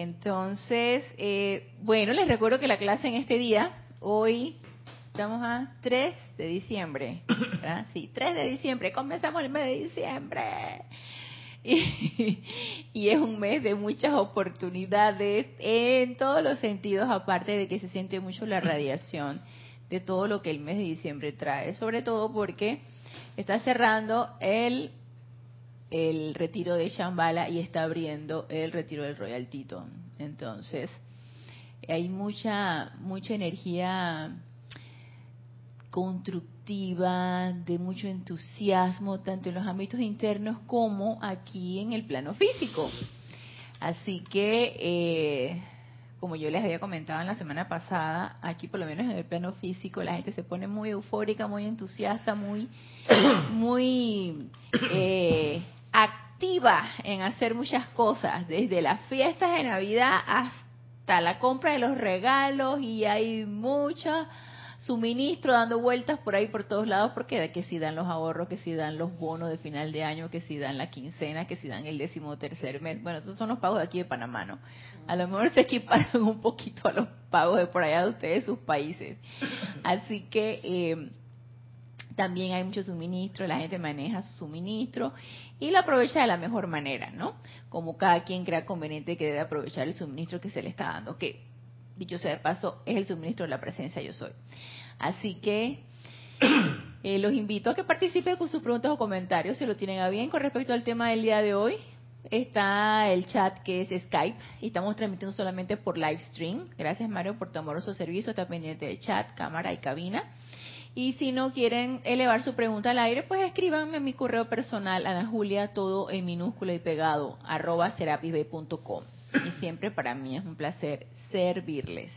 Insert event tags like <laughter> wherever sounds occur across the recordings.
Entonces, eh, bueno, les recuerdo que la clase en este día, hoy estamos a 3 de diciembre, ¿verdad? Sí, 3 de diciembre, comenzamos el mes de diciembre. Y, y, es un mes de muchas oportunidades en todos los sentidos, aparte de que se siente mucho la radiación de todo lo que el mes de diciembre trae, sobre todo porque está cerrando el el retiro de Shambhala y está abriendo el retiro del Royal Teton. Entonces, hay mucha mucha energía constructiva, de mucho entusiasmo, tanto en los ámbitos internos como aquí en el plano físico. Así que, eh, como yo les había comentado en la semana pasada, aquí por lo menos en el plano físico la gente se pone muy eufórica, muy entusiasta, muy, <coughs> muy eh, activa en hacer muchas cosas, desde las fiestas de Navidad hasta la compra de los regalos y hay muchos suministro dando vueltas por ahí por todos lados porque que si dan los ahorros, que si dan los bonos de final de año, que si dan la quincena, que si dan el décimo tercer mes. Bueno, esos son los pagos de aquí de Panamá, ¿no? A lo mejor se equiparan <laughs> un poquito a los pagos de por allá de ustedes, sus países. Así que eh, también hay mucho suministro, la gente maneja su suministro y lo aprovecha de la mejor manera, ¿no? Como cada quien crea conveniente que debe aprovechar el suministro que se le está dando, que dicho sea de paso es el suministro de la presencia yo soy. Así que <coughs> eh, los invito a que participen con sus preguntas o comentarios si lo tienen a bien con respecto al tema del día de hoy. Está el chat que es Skype y estamos transmitiendo solamente por live stream. Gracias Mario por tu amoroso servicio. Está pendiente de chat, cámara y cabina. Y si no quieren elevar su pregunta al aire, pues escríbanme a mi correo personal, Ana Julia, todo en minúscula y pegado, arroba serapisb.com. Y siempre para mí es un placer servirles.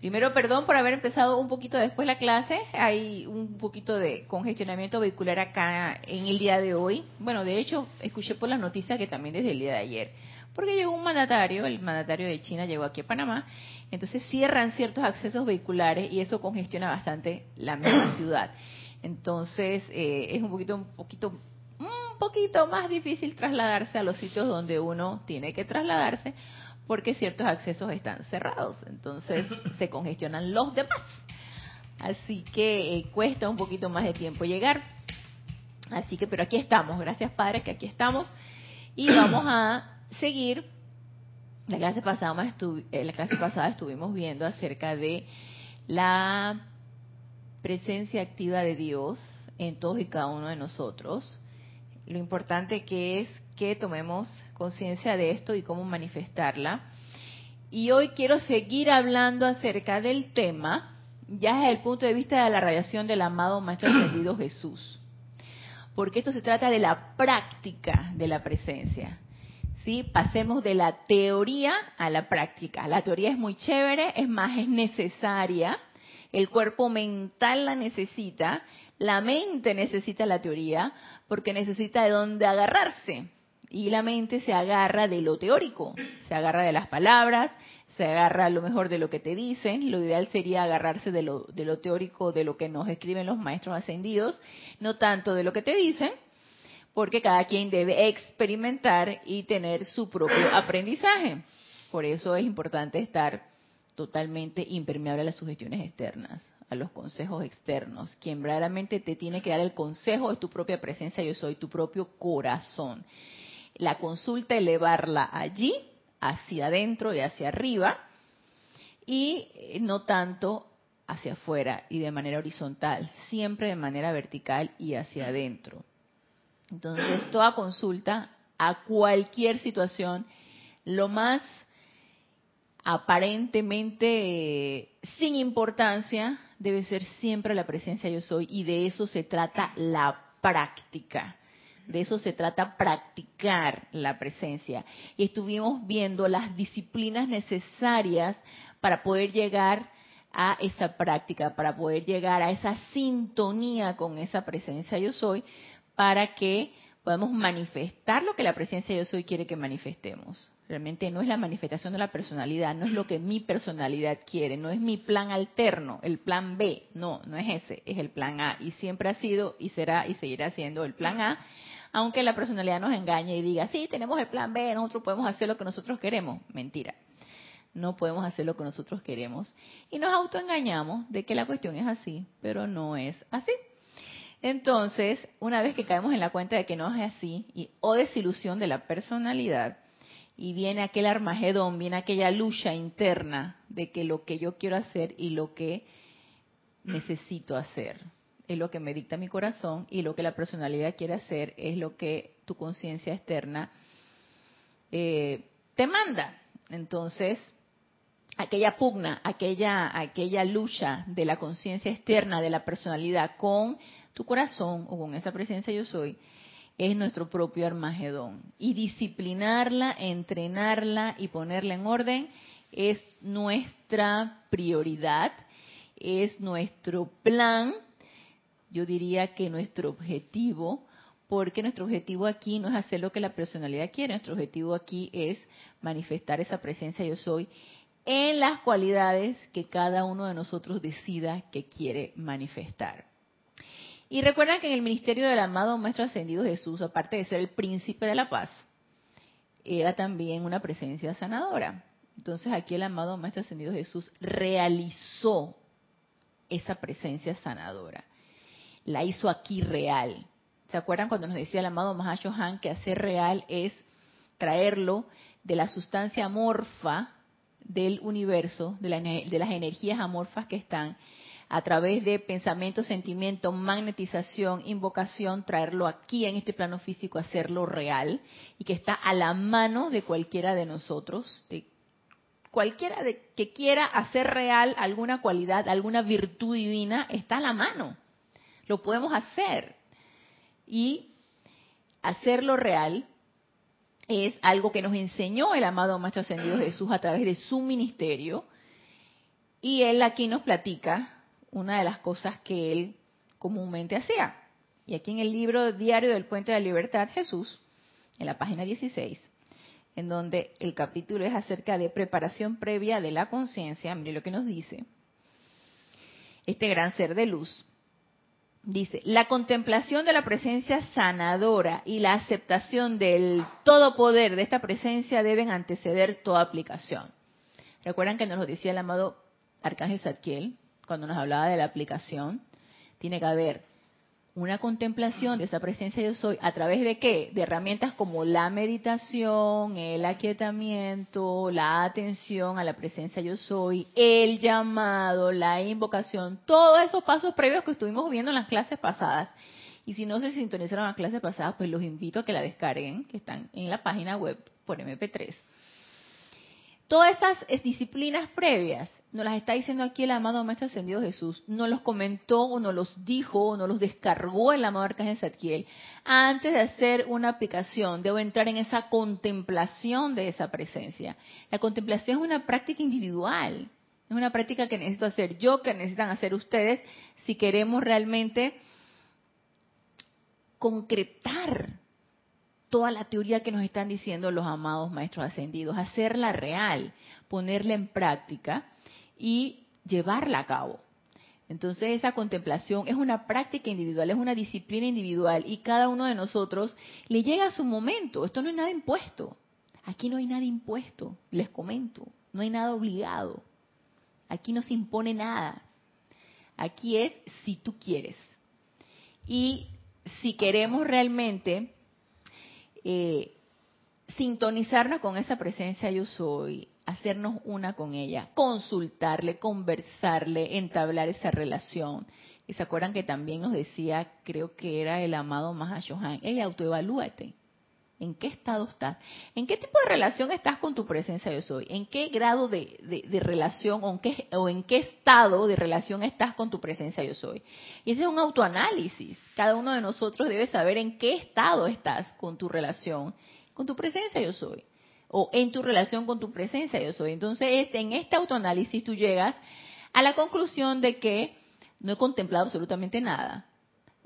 Primero, perdón por haber empezado un poquito después la clase. Hay un poquito de congestionamiento vehicular acá en el día de hoy. Bueno, de hecho, escuché por las noticias que también desde el día de ayer. Porque llegó un mandatario, el mandatario de China llegó aquí a Panamá entonces cierran ciertos accesos vehiculares y eso congestiona bastante la misma <coughs> ciudad. Entonces eh, es un poquito, un poquito, un poquito más difícil trasladarse a los sitios donde uno tiene que trasladarse porque ciertos accesos están cerrados. Entonces <coughs> se congestionan los demás. Así que eh, cuesta un poquito más de tiempo llegar. Así que, pero aquí estamos. Gracias, Padre, que aquí estamos. Y vamos a seguir la clase pasada, eh, la clase pasada estuvimos viendo acerca de la presencia activa de Dios en todos y cada uno de nosotros. Lo importante que es que tomemos conciencia de esto y cómo manifestarla. Y hoy quiero seguir hablando acerca del tema, ya desde el punto de vista de la radiación del amado Maestro Ascendido Jesús. Porque esto se trata de la práctica de la presencia. Pasemos de la teoría a la práctica. La teoría es muy chévere, es más, es necesaria. El cuerpo mental la necesita, la mente necesita la teoría porque necesita de dónde agarrarse. Y la mente se agarra de lo teórico, se agarra de las palabras, se agarra a lo mejor de lo que te dicen. Lo ideal sería agarrarse de lo, de lo teórico, de lo que nos escriben los maestros ascendidos, no tanto de lo que te dicen, porque cada quien debe experimentar y tener su propio <clears throat> aprendizaje. Por eso es importante estar totalmente impermeable a las sugestiones externas, a los consejos externos. Quien verdaderamente te tiene que dar el consejo es tu propia presencia, yo soy tu propio corazón. La consulta, elevarla allí, hacia adentro y hacia arriba, y eh, no tanto hacia afuera y de manera horizontal, siempre de manera vertical y hacia adentro. Entonces, toda consulta a cualquier situación, lo más aparentemente sin importancia, debe ser siempre la presencia yo soy y de eso se trata la práctica. De eso se trata practicar la presencia. Y estuvimos viendo las disciplinas necesarias para poder llegar a esa práctica, para poder llegar a esa sintonía con esa presencia yo soy, para que podamos manifestar lo que la presencia de yo soy quiere que manifestemos. Realmente no es la manifestación de la personalidad, no es lo que mi personalidad quiere, no es mi plan alterno, el plan B, no, no es ese, es el plan A. Y siempre ha sido y será y seguirá siendo el plan A aunque la personalidad nos engañe y diga, sí, tenemos el plan B, nosotros podemos hacer lo que nosotros queremos. Mentira. No podemos hacer lo que nosotros queremos. Y nos autoengañamos de que la cuestión es así, pero no es así. Entonces, una vez que caemos en la cuenta de que no es así, y, o desilusión de la personalidad, y viene aquel armagedón, viene aquella lucha interna de que lo que yo quiero hacer y lo que necesito hacer es lo que me dicta mi corazón y lo que la personalidad quiere hacer es lo que tu conciencia externa eh, te manda. Entonces, aquella pugna, aquella, aquella lucha de la conciencia externa, de la personalidad con tu corazón o con esa presencia yo soy, es nuestro propio Armagedón. Y disciplinarla, entrenarla y ponerla en orden es nuestra prioridad, es nuestro plan, yo diría que nuestro objetivo, porque nuestro objetivo aquí no es hacer lo que la personalidad quiere, nuestro objetivo aquí es manifestar esa presencia yo soy en las cualidades que cada uno de nosotros decida que quiere manifestar. Y recuerdan que en el ministerio del amado Maestro Ascendido Jesús, aparte de ser el príncipe de la paz, era también una presencia sanadora. Entonces aquí el amado Maestro Ascendido Jesús realizó esa presencia sanadora. La hizo aquí real. ¿Se acuerdan cuando nos decía el amado Han que hacer real es traerlo de la sustancia amorfa del universo, de, de las energías amorfas que están, a través de pensamiento, sentimiento, magnetización, invocación, traerlo aquí en este plano físico, hacerlo real y que está a la mano de cualquiera de nosotros, de cualquiera de, que quiera hacer real alguna cualidad, alguna virtud divina, está a la mano. Lo podemos hacer. Y hacerlo real es algo que nos enseñó el amado Maestro Ascendido Jesús a través de su ministerio. Y él aquí nos platica una de las cosas que él comúnmente hacía. Y aquí en el libro Diario del Puente de la Libertad, Jesús, en la página 16, en donde el capítulo es acerca de preparación previa de la conciencia, mire lo que nos dice, este gran ser de luz. Dice, la contemplación de la presencia sanadora y la aceptación del todo poder de esta presencia deben anteceder toda aplicación. Recuerdan que nos lo decía el amado Arcángel Zadkiel, cuando nos hablaba de la aplicación, tiene que haber una contemplación de esa presencia yo soy a través de qué? De herramientas como la meditación, el aquietamiento, la atención a la presencia yo soy, el llamado, la invocación, todos esos pasos previos que estuvimos viendo en las clases pasadas. Y si no se sintonizaron las clases pasadas, pues los invito a que la descarguen, que están en la página web por MP3. Todas esas disciplinas previas nos las está diciendo aquí el amado Maestro Ascendido Jesús, nos los comentó o nos los dijo o nos los descargó el amado Arcángel Zadkiel. Antes de hacer una aplicación, debo entrar en esa contemplación de esa presencia. La contemplación es una práctica individual, es una práctica que necesito hacer yo, que necesitan hacer ustedes, si queremos realmente concretar toda la teoría que nos están diciendo los amados maestros ascendidos, hacerla real, ponerla en práctica y llevarla a cabo. Entonces esa contemplación es una práctica individual, es una disciplina individual y cada uno de nosotros le llega su momento. Esto no es nada impuesto. Aquí no hay nada impuesto, les comento. No hay nada obligado. Aquí no se impone nada. Aquí es si tú quieres. Y si queremos realmente eh, sintonizarnos con esa presencia yo soy, hacernos una con ella, consultarle, conversarle, entablar esa relación. Y se acuerdan que también nos decía, creo que era el amado Mahashohan, hey, autoevalúate. ¿En qué estado estás? ¿En qué tipo de relación estás con tu presencia yo soy? ¿En qué grado de, relación o en, qué, o en qué estado de relación estás con tu presencia yo soy? Y ese es un autoanálisis. Cada uno de nosotros debe saber en qué estado estás con tu relación, con tu presencia yo soy o en tu relación con tu presencia yo soy. Entonces, en este autoanálisis tú llegas a la conclusión de que no he contemplado absolutamente nada,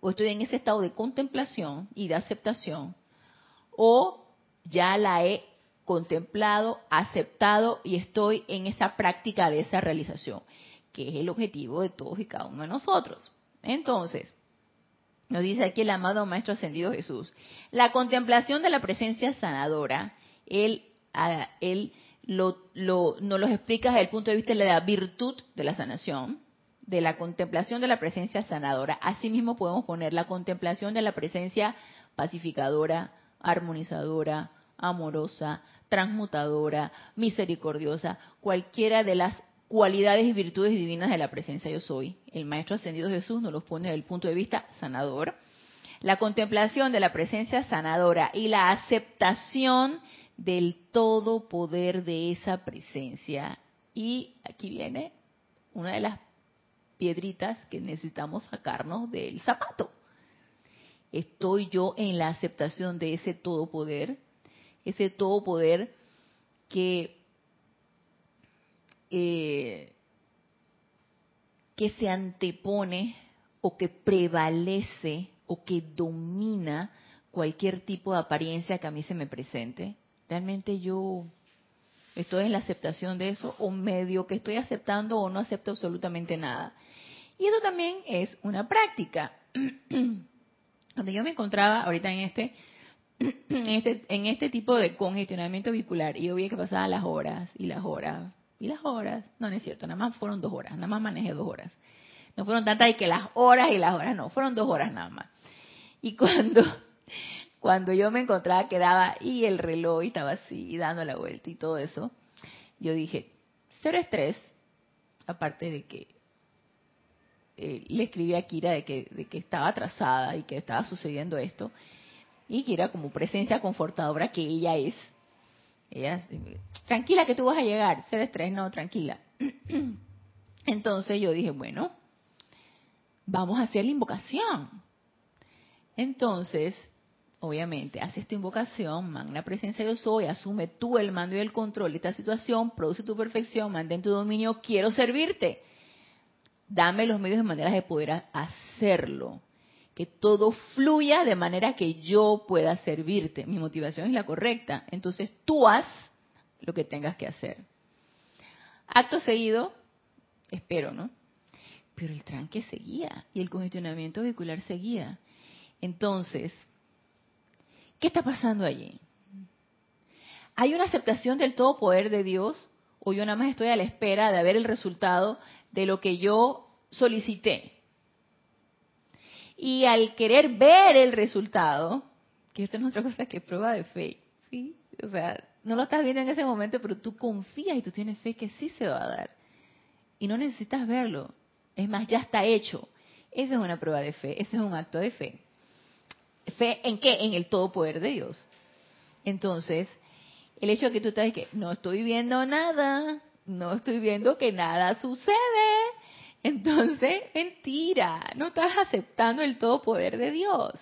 o estoy en ese estado de contemplación y de aceptación, o ya la he contemplado, aceptado y estoy en esa práctica de esa realización, que es el objetivo de todos y cada uno de nosotros. Entonces, Nos dice aquí el amado Maestro Ascendido Jesús. La contemplación de la presencia sanadora, él, lo, lo, nos lo explica desde el punto de vista de la virtud de la sanación, de la contemplación de la presencia sanadora. Asimismo podemos poner la contemplación de la presencia pacificadora, armonizadora, amorosa, transmutadora, misericordiosa, cualquiera de las cualidades y virtudes divinas de la presencia yo soy. El Maestro Ascendido Jesús nos los pone desde el punto de vista sanador. La contemplación de la presencia sanadora y la aceptación del todo poder de esa presencia. Y aquí viene una de las piedritas que necesitamos sacarnos del zapato. Estoy yo en la aceptación de ese todo poder, ese todo poder que eh, que se antepone o que prevalece o que domina cualquier tipo de apariencia que a mí se me presente. Realmente yo estoy en la aceptación de eso o medio que estoy aceptando o no acepto absolutamente nada. Y eso también es una práctica. <clears throat> Cuando yo me encontraba ahorita en este, <clears throat> en este, en este tipo de congestionamiento vehicular y yo vi que pasaban las horas y las horas y las horas, no, no es cierto, nada más fueron dos horas, nada más manejé dos horas. No fueron tantas y que las horas y las horas, no, fueron dos horas nada más. Y cuando, cuando yo me encontraba quedaba y el reloj estaba así, dando la vuelta y todo eso, yo dije, cero estrés, aparte de que eh, le escribí a Kira de que, de que estaba atrasada y que estaba sucediendo esto, y Kira como presencia confortadora que ella es, ella, tranquila que tú vas a llegar, ser estrés, no, tranquila. <clears throat> Entonces yo dije, bueno, vamos a hacer la invocación. Entonces, obviamente, haces tu invocación, magna presencia yo soy, asume tú el mando y el control de esta situación, produce tu perfección, mantén tu dominio, quiero servirte. Dame los medios y maneras de poder hacerlo que todo fluya de manera que yo pueda servirte. Mi motivación es la correcta. Entonces tú haz lo que tengas que hacer. Acto seguido, espero, ¿no? Pero el tranque seguía y el congestionamiento vehicular seguía. Entonces, ¿qué está pasando allí? ¿Hay una aceptación del todo poder de Dios o yo nada más estoy a la espera de ver el resultado de lo que yo solicité? Y al querer ver el resultado, que esto no es otra cosa que prueba de fe, ¿sí? O sea, no lo estás viendo en ese momento, pero tú confías y tú tienes fe que sí se va a dar. Y no necesitas verlo. Es más, ya está hecho. Esa es una prueba de fe, ese es un acto de fe. ¿Fe en qué? En el todo poder de Dios. Entonces, el hecho de que tú estás que no estoy viendo nada, no estoy viendo que nada sucede, entonces, mentira, no estás aceptando el todo poder de Dios.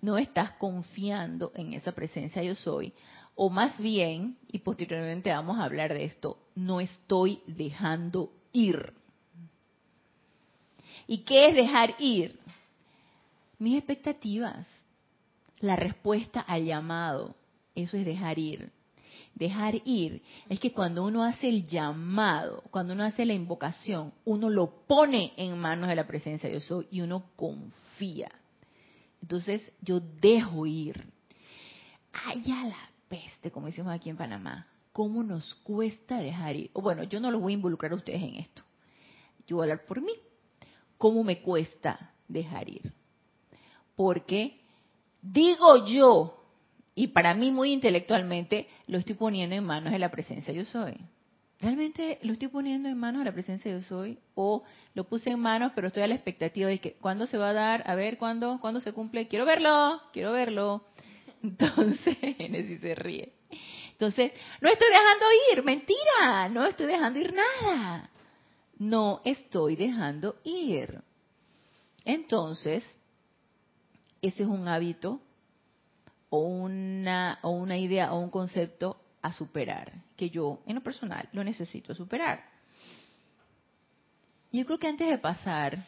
No estás confiando en esa presencia yo soy. O más bien, y posteriormente vamos a hablar de esto, no estoy dejando ir. ¿Y qué es dejar ir? Mis expectativas, la respuesta al llamado, eso es dejar ir dejar ir es que cuando uno hace el llamado, cuando uno hace la invocación, uno lo pone en manos de la presencia de Dios y uno confía. Entonces yo dejo ir. Allá la peste, como decimos aquí en Panamá. ¿Cómo nos cuesta dejar ir? Bueno, yo no los voy a involucrar a ustedes en esto. Yo voy a hablar por mí. ¿Cómo me cuesta dejar ir? Porque digo yo y para mí muy intelectualmente lo estoy poniendo en manos de la presencia yo soy. ¿Realmente lo estoy poniendo en manos de la presencia yo soy? ¿O lo puse en manos pero estoy a la expectativa de que cuándo se va a dar? A ver, ¿cuándo? ¿Cuándo se cumple? Quiero verlo, quiero verlo. <laughs> Entonces, Genesis se ríe. Entonces, no estoy dejando ir, mentira, no estoy dejando ir nada. No estoy dejando ir. Entonces, ese es un hábito o una, o una idea o un concepto a superar, que yo en lo personal lo necesito superar. Yo creo que antes de pasar,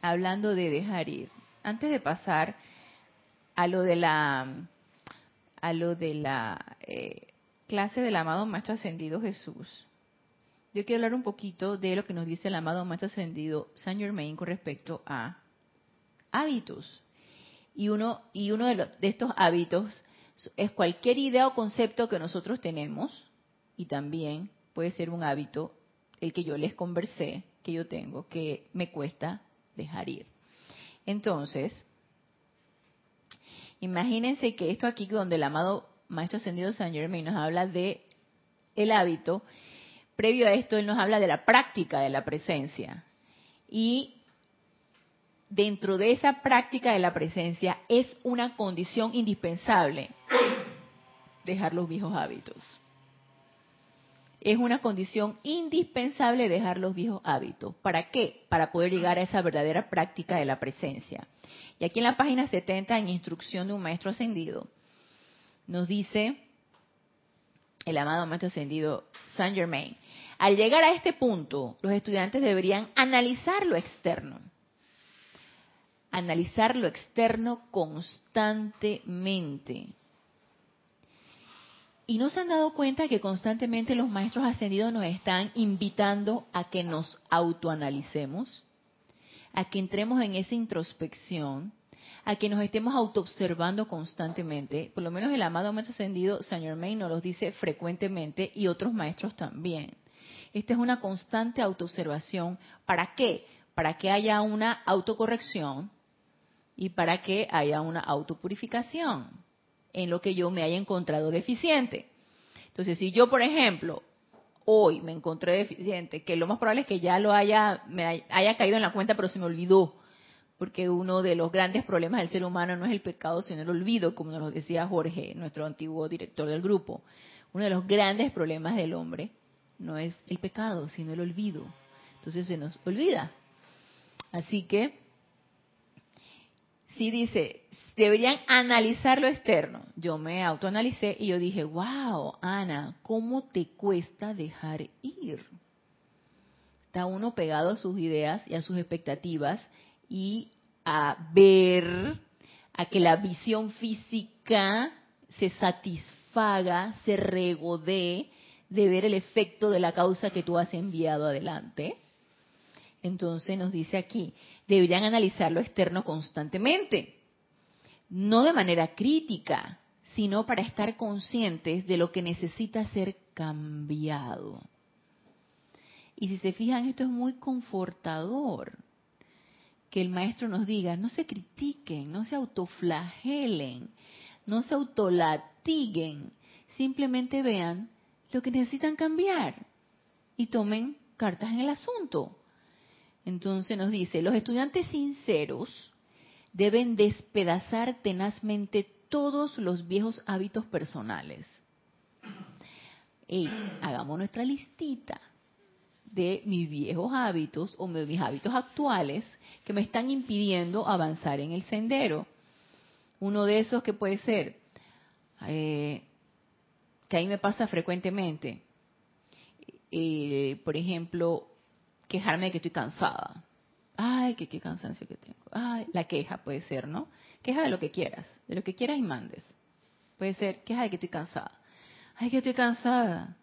hablando de dejar ir, antes de pasar a lo de la, a lo de la eh, clase del amado Maestro Ascendido Jesús, yo quiero hablar un poquito de lo que nos dice el amado Maestro Ascendido Saint Germain con respecto a hábitos. Y uno, y uno de, de estos hábitos es cualquier idea o concepto que nosotros tenemos, y también puede ser un hábito, el que yo les conversé, que yo tengo, que me cuesta dejar ir. Entonces, imagínense que esto aquí donde el amado Maestro Ascendido San Germain nos habla de el hábito, previo a esto él nos habla de la práctica de la presencia. Y dentro de esa práctica de la presencia es una condición indispensable dejar los viejos hábitos. Es una condición indispensable dejar los viejos hábitos. ¿Para qué? Para poder llegar a esa verdadera práctica de la presencia. Y aquí en la página 70, en instrucción de un maestro ascendido, nos dice el amado maestro ascendido Saint Germain, al llegar a este punto, los estudiantes deberían analizar lo externo. Analizar lo externo constantemente. Y no se han dado cuenta que constantemente los maestros ascendidos nos están invitando a que nos autoanalicemos, a que entremos en esa introspección, a que nos estemos autoobservando constantemente. Por lo menos el amado maestro ascendido Saint Germain nos lo dice frecuentemente y otros maestros también. Esta es una constante autoobservación. ¿Para qué? Para que haya una autocorrección y para que haya una autopurificación en lo que yo me haya encontrado deficiente. Entonces, si yo, por ejemplo, hoy me encontré deficiente, que lo más probable es que ya lo haya, me haya caído en la cuenta, pero se me olvidó porque uno de los grandes problemas del ser humano no es el pecado, sino el olvido, como nos decía Jorge, nuestro antiguo director del grupo. Uno de los grandes problemas del hombre no es el pecado, sino el olvido. Entonces se nos olvida. Así que, sí dice, deberían analizar lo externo. Yo me autoanalicé y yo dije, wow, Ana, ¿cómo te cuesta dejar ir? Está uno pegado a sus ideas y a sus expectativas y a ver, a que la visión física se satisfaga, se regodee de ver el efecto de la causa que tú has enviado adelante. Entonces nos dice aquí, deberían analizar lo externo constantemente, no de manera crítica, sino para estar conscientes de lo que necesita ser cambiado. Y si se fijan, esto es muy confortador, que el maestro nos diga, no se critiquen, no se autoflagelen, no se autolatiguen, simplemente vean lo que necesitan cambiar y tomen cartas en el asunto. Entonces nos dice, los estudiantes sinceros deben despedazar tenazmente todos los viejos hábitos personales. Y hagamos nuestra listita de mis viejos hábitos o de mis hábitos actuales que me están impidiendo avanzar en el sendero. Uno de esos que puede ser, eh, que ahí me pasa frecuentemente, eh, por ejemplo, quejarme de que estoy cansada. Ay, que qué cansancio que tengo. Ay, la queja puede ser, ¿no? Queja de lo que quieras, de lo que quieras y mandes. Puede ser queja de que estoy cansada. Ay, que estoy cansada.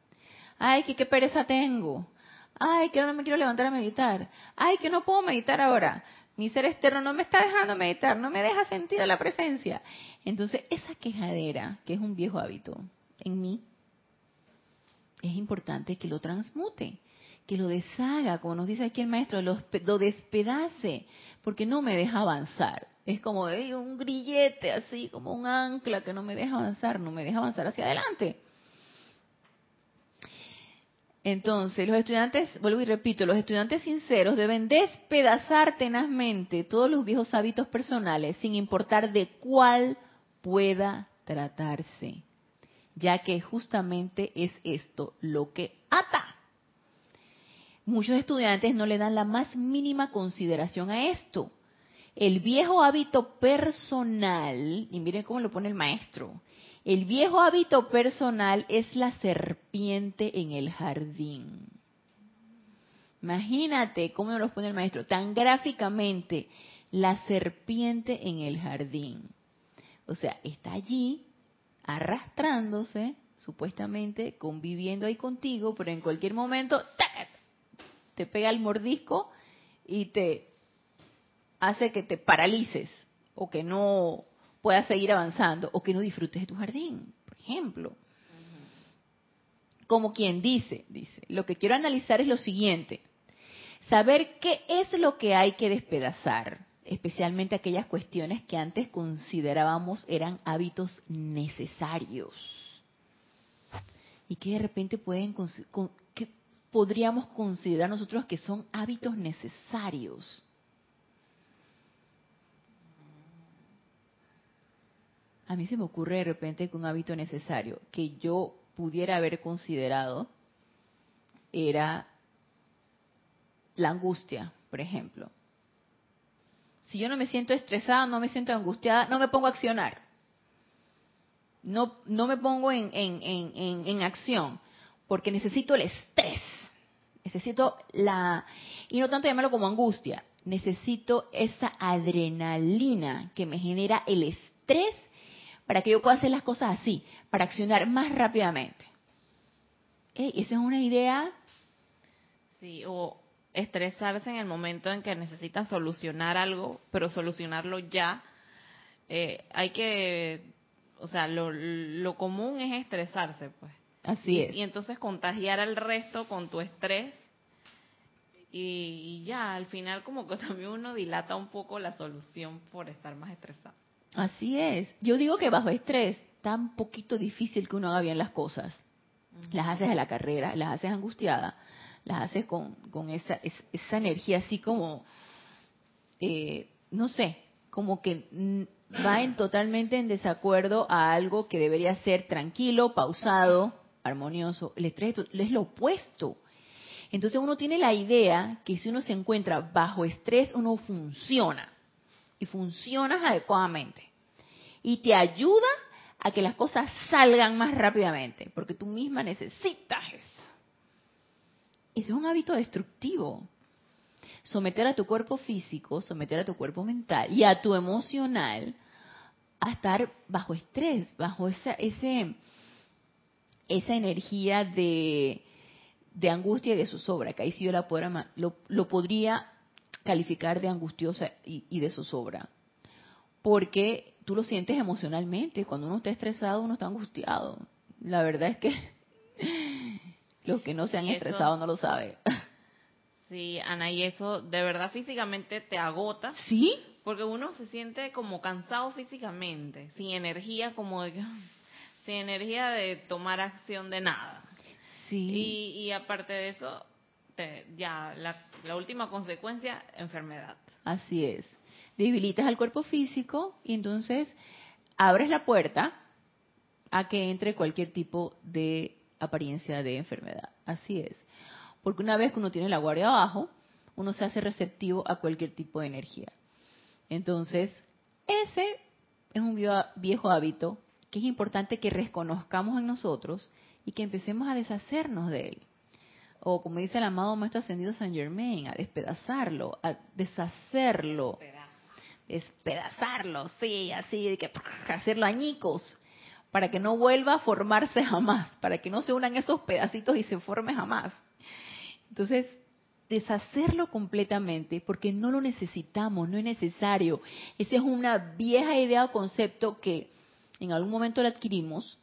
Ay, que qué pereza tengo. Ay, que no me quiero levantar a meditar. Ay, que no puedo meditar ahora. Mi ser externo no me está dejando meditar, no me deja sentir a la presencia. Entonces, esa quejadera, que es un viejo hábito en mí, es importante que lo transmute, que lo deshaga, como nos dice aquí el maestro, lo, despedace, porque no me deja avanzar. Es como un grillete, así como un ancla que no me deja avanzar, no me deja avanzar hacia adelante. Entonces, los estudiantes, vuelvo y repito, los estudiantes sinceros deben despedazar tenazmente todos los viejos hábitos personales, sin importar de cuál pueda tratarse, ya que justamente es esto lo que ata. Muchos estudiantes no le dan la más mínima consideración a esto. El viejo hábito personal, y miren cómo lo pone el maestro, el viejo hábito personal es la serpiente en el jardín. Imagínate cómo nos lo pone el maestro, tan gráficamente, la serpiente en el jardín. O sea, está allí arrastrándose, supuestamente, conviviendo ahí contigo, pero en cualquier momento te pega el mordisco y te hace que te paralices o que no puedas seguir avanzando o que no disfrutes de tu jardín, por ejemplo. Como quien dice, dice, lo que quiero analizar es lo siguiente, saber qué es lo que hay que despedazar, especialmente aquellas cuestiones que antes considerábamos eran hábitos necesarios y que de repente pueden que podríamos considerar nosotros que son hábitos necesarios. A mí se me ocurre de repente que un hábito necesario que yo pudiera haber considerado era la angustia, por ejemplo. Si yo no me siento estresada, no me siento angustiada, no me pongo a accionar. No, no me pongo en, en, en acción, porque necesito el estrés. Necesito la... Y no tanto llamarlo como angustia, necesito esa adrenalina que me genera el estrés para que yo pueda hacer las cosas así, para accionar más rápidamente. esa es una idea. Sí, o estresarse en el momento en que necesita solucionar algo, pero solucionarlo ya. Eh, hay que, o sea, lo, lo común es estresarse, pues. Así es. Y entonces contagiar al resto con tu estrés y, ya, al final como que <laughs> también uno dilata un poco la solución por estar más estresado. Así es. Yo digo que bajo estrés, tan poquito difícil que uno haga bien las cosas. Las haces a la carrera, las haces angustiada, las haces con, con esa, esa energía así como, eh, no sé, como que va en <clears throat> totalmente en desacuerdo a algo que debería ser tranquilo, pausado, armonioso. El estrés es lo opuesto. Entonces uno tiene la idea que si uno se encuentra bajo estrés, uno funciona y funcionas adecuadamente. Y te ayuda a que las cosas salgan más rápidamente, porque tú misma necesitas eso. Ese es un hábito destructivo. Someter a tu cuerpo físico, someter a tu cuerpo mental y a tu emocional a estar bajo estrés, bajo esa, ese, esa energía de, de angustia y de zozobra, que ahí sí yo la lo, lo podría calificar de angustiosa y, de zozobra. Porque tú lo sientes emocionalmente. Cuando uno está estresado, uno está angustiado. La verdad es que <laughs> los que no se han estresado no lo saben. Sí, Ana, y eso de verdad físicamente te agota. Sí. Porque uno se siente como cansado físicamente, sin energía, como de, sin energía de tomar acción de nada. Sí. Y, aparte de eso, ya la, última consecuencia, enfermedad. Así es. Debilitas al cuerpo físico y entonces abres la puerta a que entre cualquier tipo de apariencia de enfermedad. Así es. Porque una vez que uno tiene la guardia abajo, uno se hace receptivo a cualquier tipo de energía. Entonces, ese es un viejo hábito que es importante que reconozcamos en nosotros y que empecemos a deshacernos de él o como dice el amado Maestro Ascendido San Germain, a despedazarlo, a deshacerlo, despedazarlo, sí, así, de que hacerlo añicos, para que no vuelva a formarse jamás, para que no se unan esos pedacitos y se forme jamás. Entonces, deshacerlo completamente, porque no lo necesitamos, no es necesario. Esa es una vieja idea o concepto que en algún momento la adquirimos,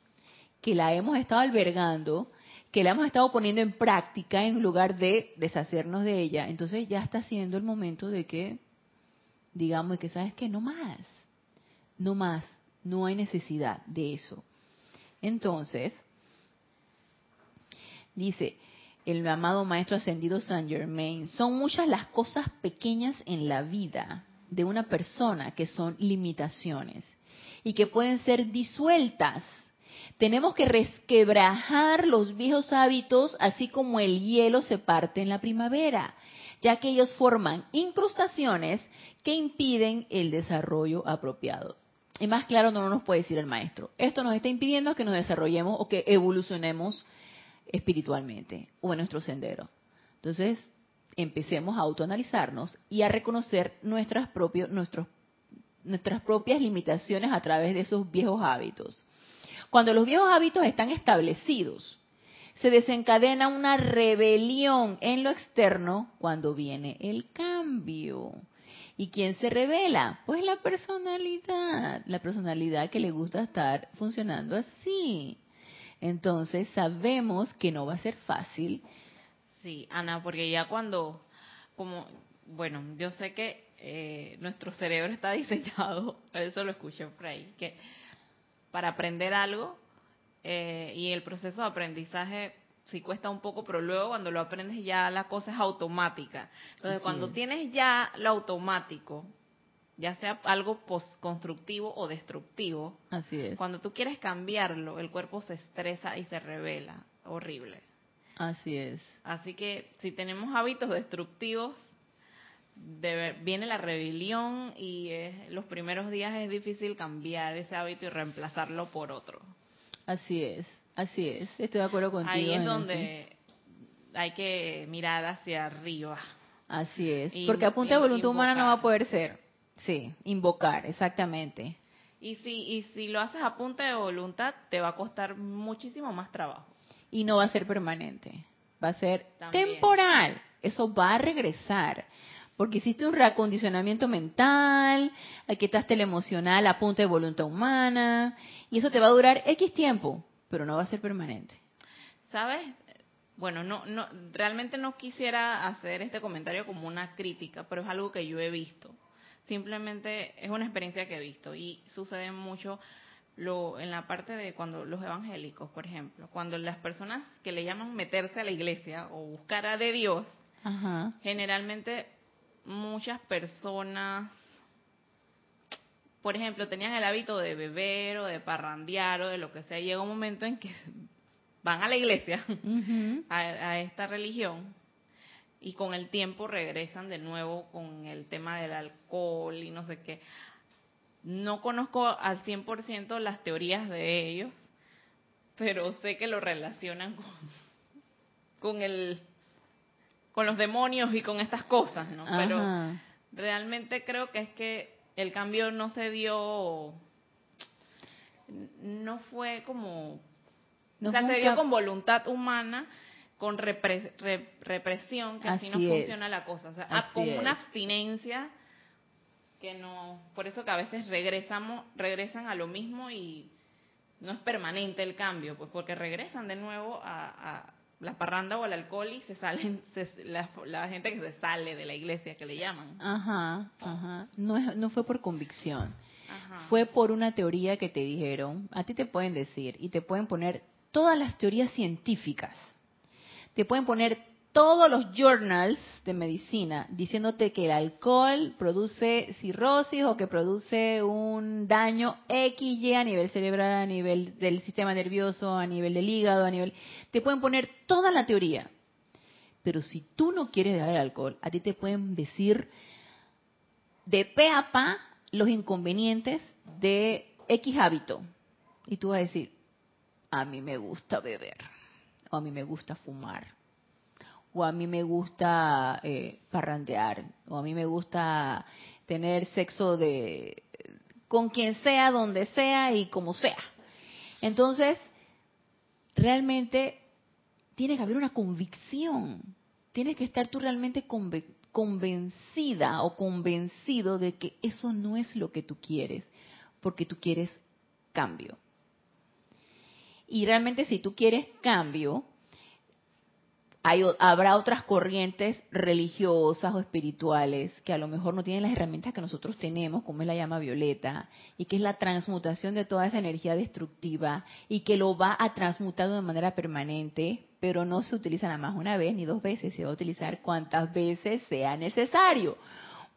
que la hemos estado albergando, que la hemos estado poniendo en práctica en lugar de deshacernos de ella. Entonces ya está siendo el momento de que, digamos, que sabes que no más, no más, no hay necesidad de eso. Entonces, dice el amado Maestro Ascendido Saint Germain, son muchas las cosas pequeñas en la vida de una persona que son limitaciones y que pueden ser disueltas tenemos que resquebrajar los viejos hábitos, así como el hielo se parte en la primavera, ya que ellos forman incrustaciones que impiden el desarrollo apropiado. Y más claro no nos puede decir el maestro. Esto nos está impidiendo que nos desarrollemos o que evolucionemos espiritualmente o en nuestro sendero. Entonces, empecemos a autoanalizarnos y a reconocer nuestras, propios, nuestras propias limitaciones a través de esos viejos hábitos. Cuando los viejos hábitos están establecidos, se desencadena una rebelión en lo externo cuando viene el cambio. ¿Y quién se revela? Pues la personalidad, la personalidad que le gusta estar funcionando así. Entonces sabemos que no va a ser fácil. Sí, Ana, porque ya cuando, como, bueno, yo sé que eh, nuestro cerebro está <laughs> diseñado, eso lo escuché por ahí, que para aprender algo eh, y el proceso de aprendizaje sí cuesta un poco, pero luego cuando lo aprendes ya la cosa es automática. Entonces, cuando tienes ya lo automático, ya sea algo constructivo o destructivo, así es. Cuando tú quieres cambiarlo, el cuerpo se estresa y se revela, horrible. Así es. Así que si tenemos hábitos destructivos, viene la rebelión y los primeros días es difícil cambiar ese hábito y reemplazarlo por otro. Así es. Así es, estoy de acuerdo contigo. Ahí es donde hay que mirar hacia arriba. Así es, porque a punta de voluntad humana no va a poder ser. Sí, invocar, exactamente. Y si, y si lo haces a punta de voluntad, te va a costar muchísimo más trabajo. Y no va a ser permanente, va a ser temporal. Eso va a regresar. Porque hiciste un reacondicionamiento mental, aquí estás emocional a punta de voluntad humana, y eso te va a durar X tiempo pero no va a ser permanente. ¿Sabes? Bueno, no, no, realmente no quisiera hacer este comentario como una crítica, pero es algo que yo he visto. Simplemente es una experiencia que he visto y sucede mucho lo, en la parte de cuando los evangélicos, por ejemplo, cuando las personas que le llaman meterse a la iglesia o buscar a de Dios, generalmente muchas personas por ejemplo, tenían el hábito de beber o de parrandear o de lo que sea, llega un momento en que <laughs> van a la iglesia, a, esta religión, y con el tiempo regresan de nuevo con el tema del alcohol y no sé qué. No conozco al 100% las teorías de ellos, pero sé que lo relacionan con, con el con los demonios y con estas cosas, ¿no? Pero realmente creo que es que el cambio no se dio, no fue como, o sea, se dio con voluntad humana, con represión, que así, no funciona la cosa, o sea, con una abstinencia que no, por eso que a veces regresamos, regresan a lo mismo y no es permanente el cambio, pues porque regresan de nuevo a, la parranda o al alcohol y se salen, <laughs> la, gente que se sale de la iglesia que le llaman. Ajá, ajá. No, no fue por convicción. Fue por una teoría que te dijeron, a ti te pueden decir y te pueden poner todas las teorías científicas. Te pueden poner todos los journals de medicina diciéndote que el alcohol produce cirrosis o que produce un daño XY a nivel cerebral, a nivel del sistema nervioso, a nivel del hígado, a nivel... Te pueden poner toda la teoría. Pero si tú no quieres dejar el alcohol, a ti te pueden decir de pe a pa los inconvenientes de X hábito. Y tú vas a decir, a mí me gusta beber, o a mí me gusta fumar, o a mí me gusta eh, parrandear, o a mí me gusta tener sexo de con quien sea, donde sea y como sea. Entonces, realmente tiene que haber una convicción, tienes que estar tú realmente convencida o convencido de que eso no es lo que tú quieres, porque tú quieres cambio. Y realmente si tú quieres cambio, habrá otras corrientes religiosas o espirituales que a lo mejor no tienen las herramientas que nosotros tenemos, como es la llama violeta, y que es la transmutación de toda esa energía destructiva y que lo va a transmutar de manera permanente, pero no se utiliza nada más una vez ni dos veces, se va a utilizar cuantas veces sea necesario,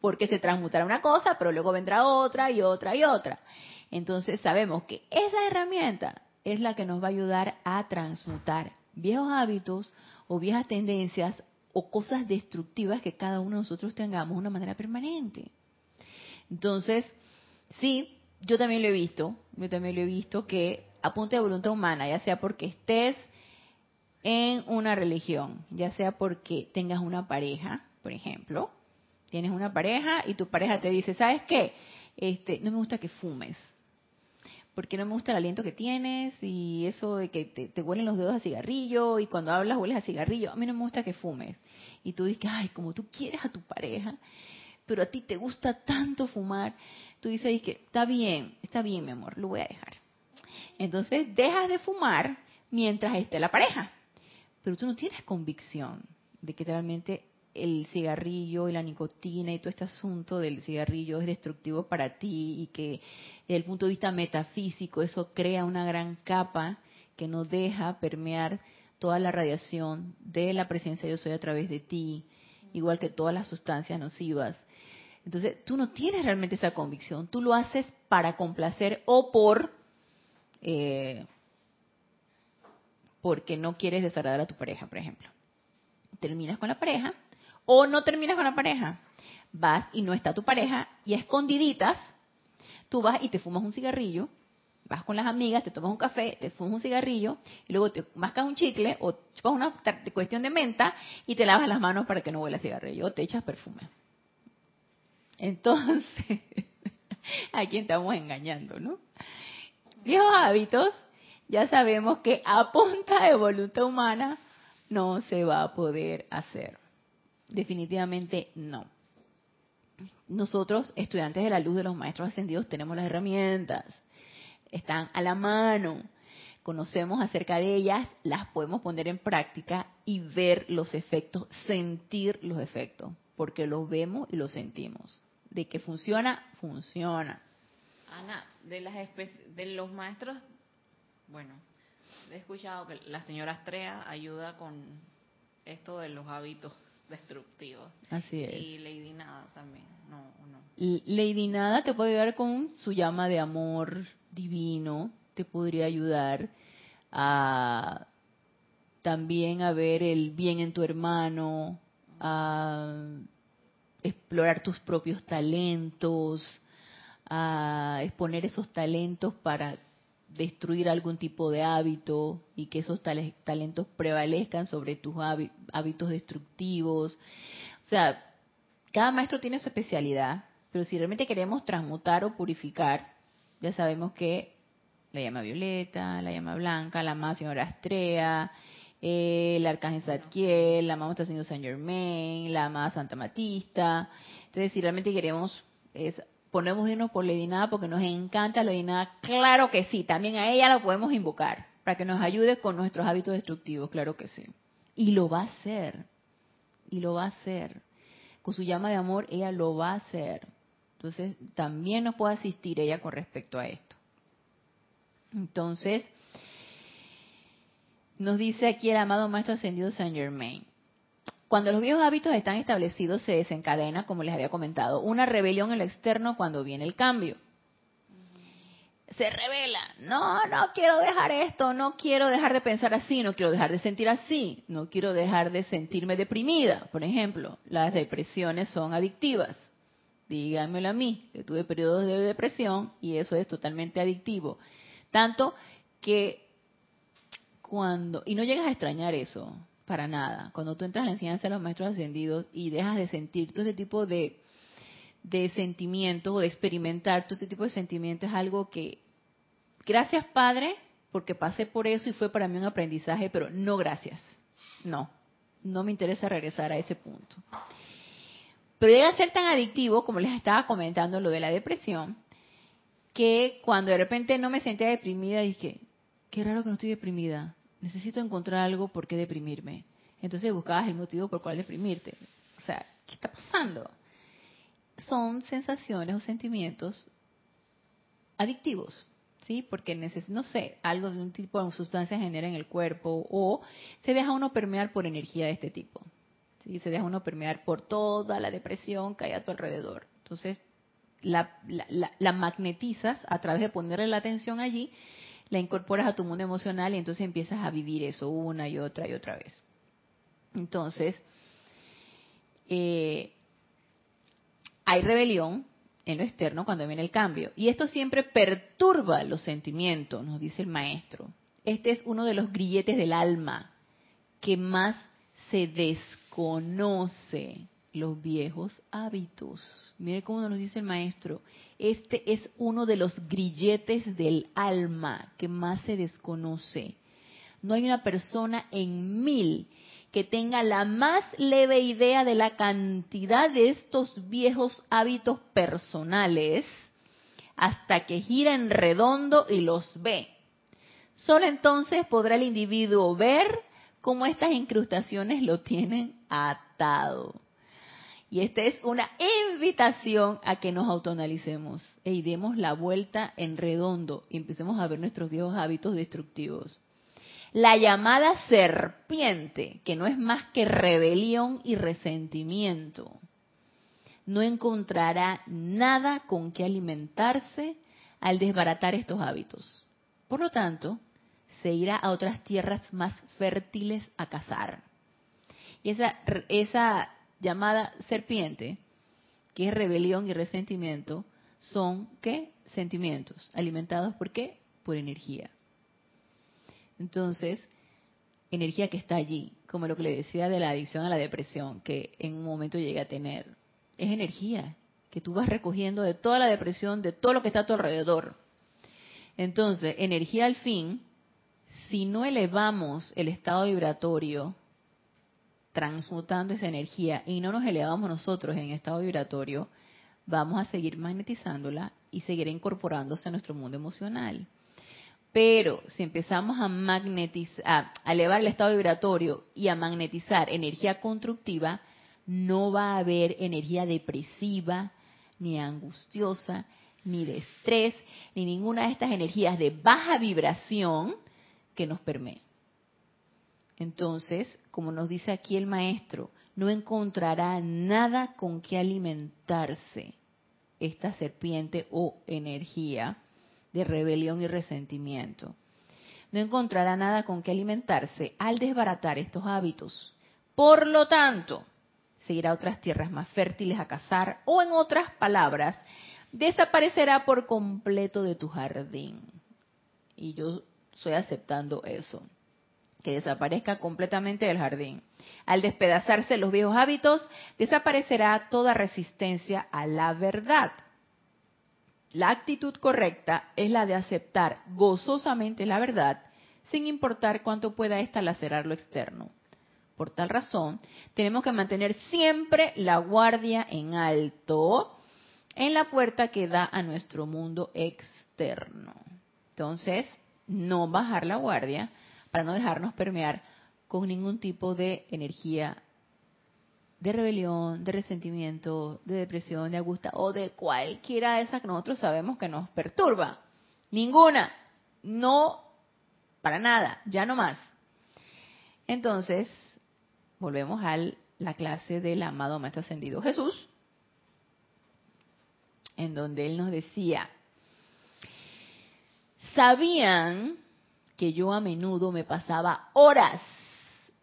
porque se transmutará una cosa, pero luego vendrá otra y otra y otra. Entonces sabemos que esa herramienta es la que nos va a ayudar a transmutar viejos hábitos o viejas tendencias o cosas destructivas que cada uno de nosotros tengamos de una manera permanente. Entonces, sí, yo también lo he visto, yo también lo he visto que a punta de voluntad humana, ya sea porque estés en una religión, ya sea porque tengas una pareja, por ejemplo, tienes una pareja y tu pareja te dice, ¿sabes qué? Este, no me gusta que fumes porque no me gusta el aliento que tienes y eso de que te, huelen los dedos a cigarrillo y cuando hablas hueles a cigarrillo. A mí no me gusta que fumes. Y tú dices, ay, como tú quieres a tu pareja, pero a ti te gusta tanto fumar, tú dices que está bien, está bien, mi amor, lo voy a dejar. Entonces dejas de fumar mientras esté la pareja, pero tú no tienes convicción de que realmente el cigarrillo y la nicotina y todo este asunto del cigarrillo es destructivo para ti y que desde el punto de vista metafísico eso crea una gran capa que no deja permear toda la radiación de la presencia de yo soy a través de ti, igual que todas las sustancias nocivas. Entonces, tú no tienes realmente esa convicción, tú lo haces para complacer o por eh, porque no quieres desagradar a tu pareja, por ejemplo. Terminas con la pareja o no terminas con la pareja. Vas y no está tu pareja y escondiditas tú vas y te fumas un cigarrillo, vas con las amigas, te tomas un café, te fumas un cigarrillo y luego te mascas un chicle o chupas una cuestión de menta y te lavas las manos para que no huela cigarrillo o te echas perfume. Entonces, <laughs> ¿a quién estamos engañando, no? Viejos hábitos, ya sabemos que a punta de voluntad humana no se va a poder hacer. Definitivamente no. Nosotros, estudiantes de la luz de los maestros ascendidos, tenemos las herramientas. Están a la mano. Conocemos acerca de ellas, las podemos poner en práctica y ver los efectos, sentir los efectos, porque los vemos y los sentimos. De que funciona, funciona. Ana, de, las de los maestros, bueno, he escuchado que la señora Astrea ayuda con esto de los hábitos destructivos. Así es. Y Lady Nada también, no, no. Lady Nada te puede ayudar con su llama de amor divino, te podría ayudar a también a ver el bien en tu hermano, a explorar tus propios talentos, a exponer esos talentos para destruir algún tipo de hábito y que esos talentos prevalezcan sobre tus hábitos destructivos. O sea, cada maestro tiene su especialidad, pero si realmente queremos transmutar o purificar, ya sabemos que la llama violeta, la llama blanca, la más señora Astrea, el arcángel Zadkiel, la amada Señor Saint Germain, la amada Santa Matista. Entonces, si realmente queremos es ponemos irnos por Lady Nada porque nos encanta Lady Nada, claro que sí, también a ella la podemos invocar para que nos ayude con nuestros hábitos destructivos, claro que sí. Y lo va a hacer, y lo va a hacer. Con su llama de amor, ella lo va a hacer. Entonces, también nos puede asistir ella con respecto a esto. Entonces, nos dice aquí el amado Maestro Ascendido Saint Germain. Cuando los viejos hábitos están establecidos, se desencadena, como les había comentado, una rebelión en lo externo cuando viene el cambio. Se revela, no, no quiero dejar esto, no quiero dejar de pensar así, no quiero dejar de sentir así, no quiero dejar de sentirme deprimida. Por ejemplo, las depresiones son adictivas. Díganmelo a mí, que tuve periodos de depresión y eso es totalmente adictivo. Tanto que cuando, y no llegas a extrañar eso, para nada. Cuando tú entras en la enseñanza de los maestros ascendidos y dejas de sentir todo ese tipo de, de sentimientos o de experimentar todo ese tipo de sentimientos es algo que, gracias Padre, porque pasé por eso y fue para mí un aprendizaje, pero no gracias. No, no me interesa regresar a ese punto. Pero llega a ser tan adictivo, como les estaba comentando lo de la depresión, que cuando de repente no me sentía deprimida, dije, qué raro que no estoy deprimida necesito encontrar algo por qué deprimirme. Entonces buscabas el motivo por cual deprimirte. O sea, ¿qué está pasando? Son sensaciones o sentimientos adictivos, ¿sí? Porque no sé, algo de un tipo de sustancia genera en el cuerpo o se deja uno permear por energía de este tipo. ¿sí? Se deja uno permear por toda la depresión que hay a tu alrededor. Entonces, la magnetizas a través de ponerle la atención allí la incorporas a tu mundo emocional y entonces empiezas a vivir eso una y otra y otra vez. Entonces, eh, hay rebelión en lo externo cuando viene el cambio. Y esto siempre perturba los sentimientos, nos dice el maestro. Este es uno de los grilletes del alma que más se desconoce los viejos hábitos. Mire cómo nos dice el maestro. Este es uno de los grilletes del alma que más se desconoce. No hay una persona en mil que tenga la más leve idea de la cantidad de estos viejos hábitos personales hasta que gira en redondo y los ve. Solo entonces podrá el individuo ver cómo estas incrustaciones lo tienen atado. Y esta es una invitación a que nos autoanalicemos e y demos la vuelta en redondo y empecemos a ver nuestros viejos hábitos destructivos. La llamada serpiente, que no es más que rebelión y resentimiento, no encontrará nada con que alimentarse al desbaratar estos hábitos. Por lo tanto, se irá a otras tierras más fértiles a cazar. Y esa, esa llamada serpiente, que es rebelión y resentimiento, son ¿qué? Sentimientos, alimentados por qué? Por energía. Entonces, energía que está allí, como lo que le decía de la adicción a la depresión, que en un momento llegué a tener. Es energía que tú vas recogiendo de toda la depresión, de todo lo que está a tu alrededor. Entonces, energía al fin, si no elevamos el estado vibratorio, transmutando esa energía y no nos elevamos nosotros en estado vibratorio, vamos a seguir magnetizándola y seguirá incorporándose a nuestro mundo emocional. Pero si empezamos a magnetizar, a elevar el estado vibratorio y a magnetizar energía constructiva, no va a haber energía depresiva, ni angustiosa, ni de estrés, ni ninguna de estas energías de baja vibración que nos permee. Entonces, como nos dice aquí el maestro, no encontrará nada con que alimentarse esta serpiente o energía de rebelión y resentimiento. No encontrará nada con que alimentarse al desbaratar estos hábitos. Por lo tanto, seguirá otras tierras más fértiles a cazar o en otras palabras, desaparecerá por completo de tu jardín. Y yo estoy aceptando eso, desaparezca completamente del jardín. Al despedazarse los viejos hábitos, desaparecerá toda resistencia a la verdad. La actitud correcta es la de aceptar gozosamente la verdad, sin importar cuánto pueda ésta lacerar lo externo. Por tal razón, tenemos que mantener siempre la guardia en alto en la puerta que da a nuestro mundo externo. Entonces, no bajar la guardia para no dejarnos permear con ningún tipo de energía de rebelión, de resentimiento, de depresión, de angustia o de cualquiera de esas que nosotros sabemos que nos perturba. Ninguna. No, para nada, ya no más. Entonces, volvemos a la clase del amado Maestro Ascendido Jesús, en donde él nos decía, sabían que yo a menudo me pasaba horas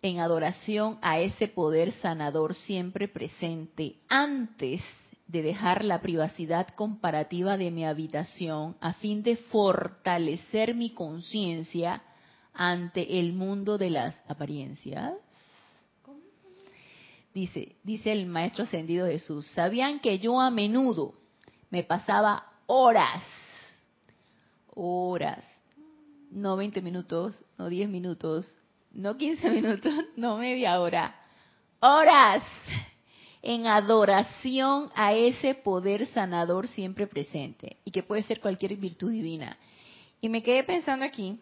en adoración a ese poder sanador siempre presente antes de dejar la privacidad comparativa de mi habitación a fin de fortalecer mi conciencia ante el mundo de las apariencias? Dice, dice el maestro ascendido Jesús, sabían que yo a menudo me pasaba horas, horas, no 20 minutos, no 10 minutos, no 15 <laughs> minutos, no media hora, horas en adoración a ese poder sanador siempre presente y que puede ser cualquier virtud divina. Y me quedé pensando aquí,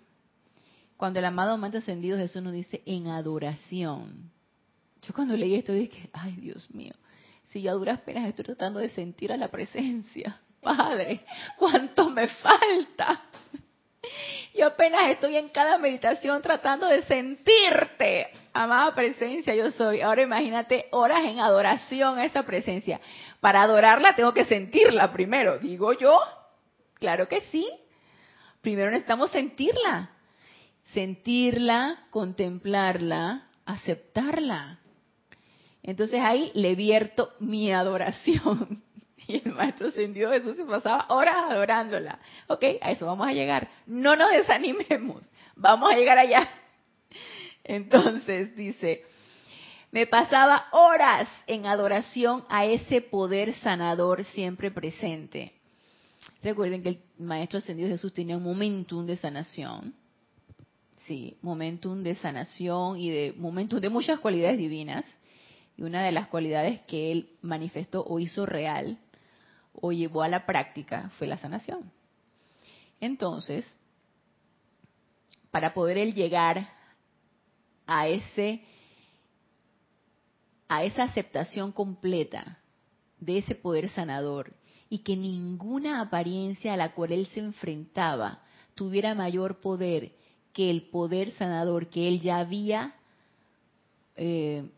cuando el amado Manto Ascendido Jesús nos dice en adoración. Yo cuando leí esto dije, ay Dios mío, si yo a duras penas estoy tratando de sentir a la presencia, <laughs> Padre, ¿cuánto me falta? Yo apenas estoy en cada meditación tratando de sentirte, amada presencia, yo soy. Ahora imagínate horas en adoración a esa presencia. Para adorarla tengo que sentirla primero, digo yo. Claro que sí. Primero necesitamos sentirla. Sentirla, contemplarla, aceptarla. Entonces ahí le vierto mi adoración. <laughs> Y el maestro ascendido Jesús se pasaba horas adorándola. Ok, a eso vamos a llegar. No nos desanimemos. Vamos a llegar allá. <laughs> Entonces dice, me pasaba horas en adoración a ese poder sanador siempre presente. Recuerden que el maestro ascendido Jesús tenía un momentum de sanación. Sí, momentum de sanación y de momentum de muchas cualidades divinas. Y una de las cualidades que él manifestó o hizo real o llevó a la práctica fue la sanación. Entonces, para poder él llegar a ese a esa aceptación completa de ese poder sanador y que ninguna apariencia a la cual él se enfrentaba tuviera mayor poder que el poder sanador que él ya había, eh,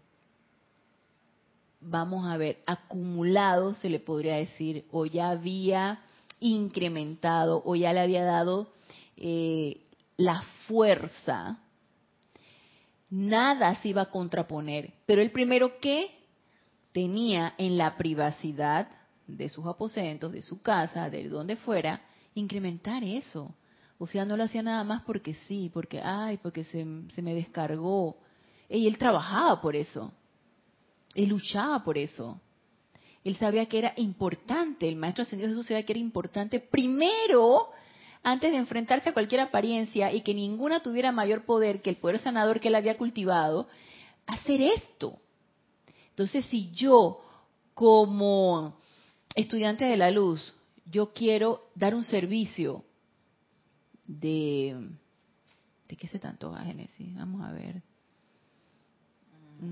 vamos a ver, acumulado, se le podría decir, o ya había incrementado, o ya le había dado eh, la fuerza, nada se iba a contraponer. Pero el primero que tenía en la privacidad de sus aposentos, de su casa, de donde fuera, incrementar eso. O sea, no lo hacía nada más porque sí, porque, ay, porque se, me descargó. Y él trabajaba por eso. Él luchaba por eso. Él sabía que era importante, el Maestro Ascendido Jesús sabía que era importante primero, antes de enfrentarse a cualquier apariencia y que ninguna tuviera mayor poder que el poder sanador que él había cultivado, hacer esto. Entonces, si yo, como estudiante de la luz, yo quiero dar un servicio de... ¿De qué se tanto Génesis? Vamos a ver.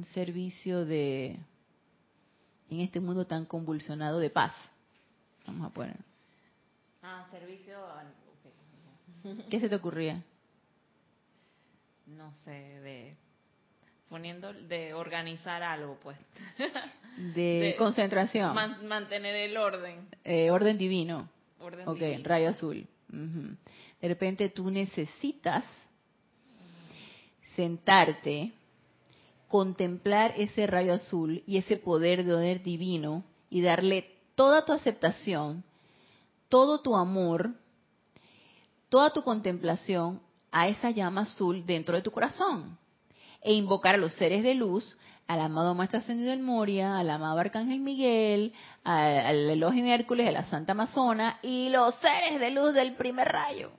Un servicio de... En este mundo tan convulsionado de paz. Vamos a poner. Ah, servicio... ¿Qué se te ocurría? No sé, de poniendo de organizar algo, pues. De, <laughs> concentración. mantener el orden. Eh, orden divino. Orden ok, rayo azul. De repente tú necesitas sentarte, contemplar ese rayo azul y ese poder de poder divino y darle toda tu aceptación, todo tu amor, toda tu contemplación a esa llama azul dentro de tu corazón e invocar a los seres de luz, al amado Maestro Ascendido en Moria, al amado Arcángel Miguel, al, Elohim Hércules, a la Santa Amazona y los seres de luz del primer rayo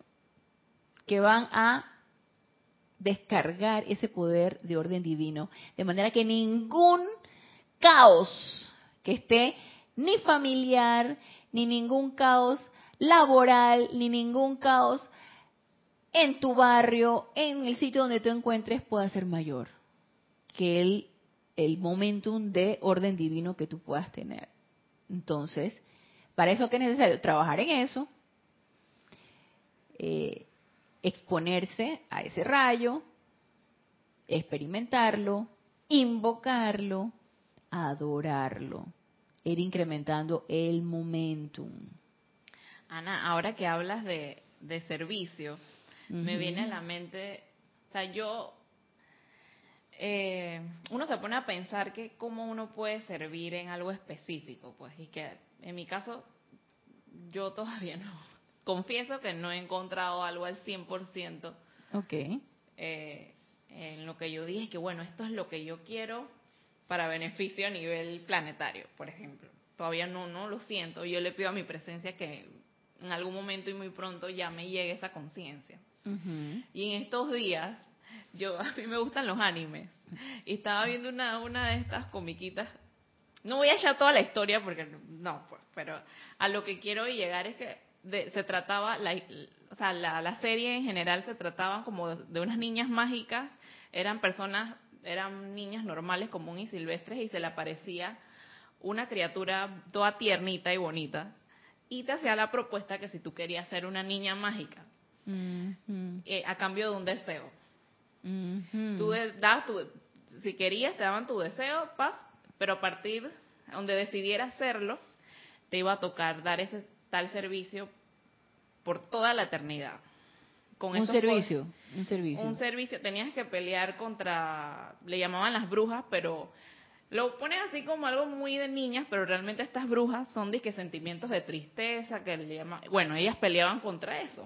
que van a descargar ese poder de orden divino, de manera que ningún caos que esté ni familiar, ni ningún caos laboral, ni ningún caos en tu barrio, en el sitio donde tú encuentres, pueda ser mayor que el, el momentum de orden divino que tú puedas tener. Entonces, para eso que es necesario trabajar en eso, eh, exponerse a ese rayo, experimentarlo, invocarlo, adorarlo, ir incrementando el momentum. Ana, ahora que hablas de, servicio, me viene a la mente, o sea, yo, eh, uno se pone a pensar que cómo uno puede servir en algo específico, pues, y que en mi caso yo <laughs> todavía no, confieso que no he encontrado algo al 100%. Ok. Eh, en lo que yo dije que, bueno, esto es lo que yo quiero para beneficio a nivel planetario, por ejemplo. Todavía no, no lo siento. Yo le pido a mi presencia que en algún momento y muy pronto ya me llegue esa conciencia. Y en estos días, yo <laughs> a mí me gustan los animes. Y estaba viendo una, una de estas comiquitas. No voy a echar toda la historia porque no, pues, pero a lo que quiero llegar es que se trataba, la, o sea, la, serie en general se trataba como de, unas niñas mágicas, eran personas, eran niñas normales, comunes y silvestres, y se le aparecía una criatura toda tiernita y bonita, y te hacía la propuesta que si tú querías ser una niña mágica, eh, a cambio de un deseo, tú das tu, si querías te daban tu deseo, paz, pero a partir donde decidieras hacerlo, te iba a tocar dar ese tal servicio por toda la eternidad. Con un servicio, un servicio. Un servicio, tenías que pelear contra, le llamaban las brujas, pero lo ponen así como algo muy de niñas, pero realmente estas brujas son de que sentimientos de tristeza, que le llaman, bueno, ellas peleaban contra eso.